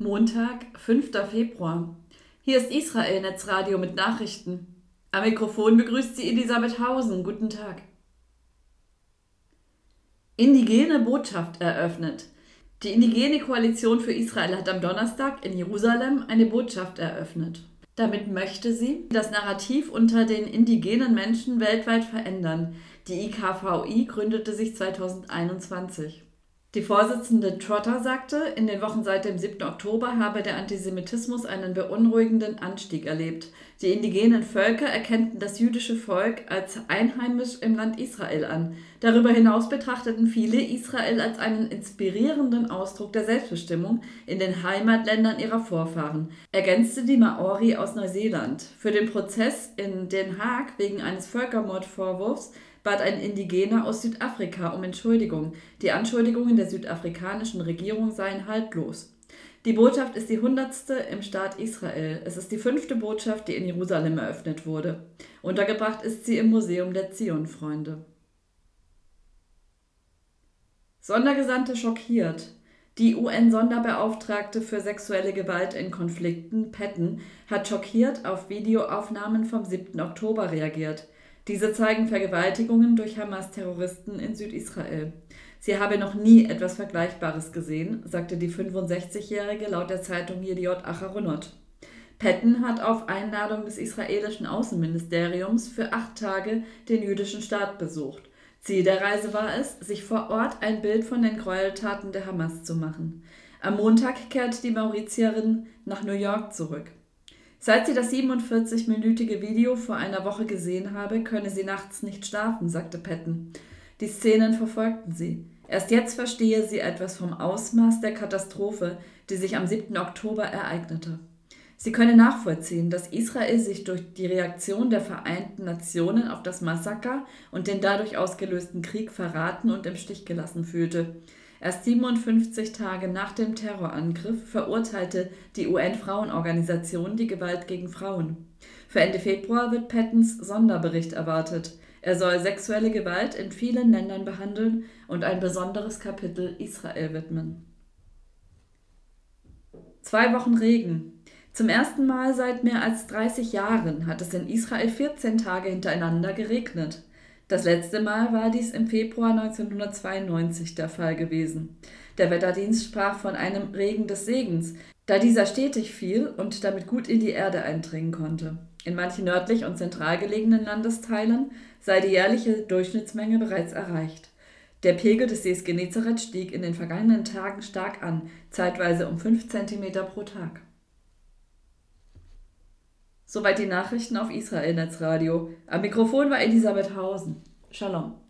Montag, 5. Februar. Hier ist Israel Netzradio mit Nachrichten. Am Mikrofon begrüßt sie Elisabeth Hausen. Guten Tag. Indigene Botschaft eröffnet. Die Indigene Koalition für Israel hat am Donnerstag in Jerusalem eine Botschaft eröffnet. Damit möchte sie das Narrativ unter den indigenen Menschen weltweit verändern. Die IKVI gründete sich 2021. Die Vorsitzende Trotter sagte, in den Wochen seit dem 7. Oktober habe der Antisemitismus einen beunruhigenden Anstieg erlebt. Die indigenen Völker erkennten das jüdische Volk als einheimisch im Land Israel an. Darüber hinaus betrachteten viele Israel als einen inspirierenden Ausdruck der Selbstbestimmung in den Heimatländern ihrer Vorfahren, ergänzte die Maori aus Neuseeland. Für den Prozess in Den Haag wegen eines Völkermordvorwurfs bat ein Indigener aus Südafrika um Entschuldigung. Die Anschuldigungen der südafrikanischen Regierung seien haltlos. Die Botschaft ist die hundertste im Staat Israel. Es ist die fünfte Botschaft, die in Jerusalem eröffnet wurde. Untergebracht ist sie im Museum der Zionfreunde. Sondergesandte schockiert. Die UN-Sonderbeauftragte für sexuelle Gewalt in Konflikten, Patton, hat schockiert auf Videoaufnahmen vom 7. Oktober reagiert. Diese zeigen Vergewaltigungen durch Hamas-Terroristen in Südisrael. Sie habe noch nie etwas Vergleichbares gesehen, sagte die 65-Jährige laut der Zeitung Yediot Acharonot. Patton hat auf Einladung des israelischen Außenministeriums für acht Tage den jüdischen Staat besucht. Ziel der Reise war es, sich vor Ort ein Bild von den Gräueltaten der Hamas zu machen. Am Montag kehrt die Mauritierin nach New York zurück. Seit sie das 47-minütige Video vor einer Woche gesehen habe, könne sie nachts nicht schlafen, sagte Patton. Die Szenen verfolgten sie. Erst jetzt verstehe sie etwas vom Ausmaß der Katastrophe, die sich am 7. Oktober ereignete. Sie könne nachvollziehen, dass Israel sich durch die Reaktion der Vereinten Nationen auf das Massaker und den dadurch ausgelösten Krieg verraten und im Stich gelassen fühlte. Erst 57 Tage nach dem Terrorangriff verurteilte die UN-Frauenorganisation die Gewalt gegen Frauen. Für Ende Februar wird Pattons Sonderbericht erwartet. Er soll sexuelle Gewalt in vielen Ländern behandeln und ein besonderes Kapitel Israel widmen. Zwei Wochen Regen. Zum ersten Mal seit mehr als 30 Jahren hat es in Israel 14 Tage hintereinander geregnet. Das letzte Mal war dies im Februar 1992 der Fall gewesen. Der Wetterdienst sprach von einem Regen des Segens, da dieser stetig fiel und damit gut in die Erde eindringen konnte. In manchen nördlich und zentral gelegenen Landesteilen sei die jährliche Durchschnittsmenge bereits erreicht. Der Pegel des Sees Genezareth stieg in den vergangenen Tagen stark an, zeitweise um 5 cm pro Tag. Soweit die Nachrichten auf Israel Netzradio. Am Mikrofon war Elisabeth Hausen. Shalom.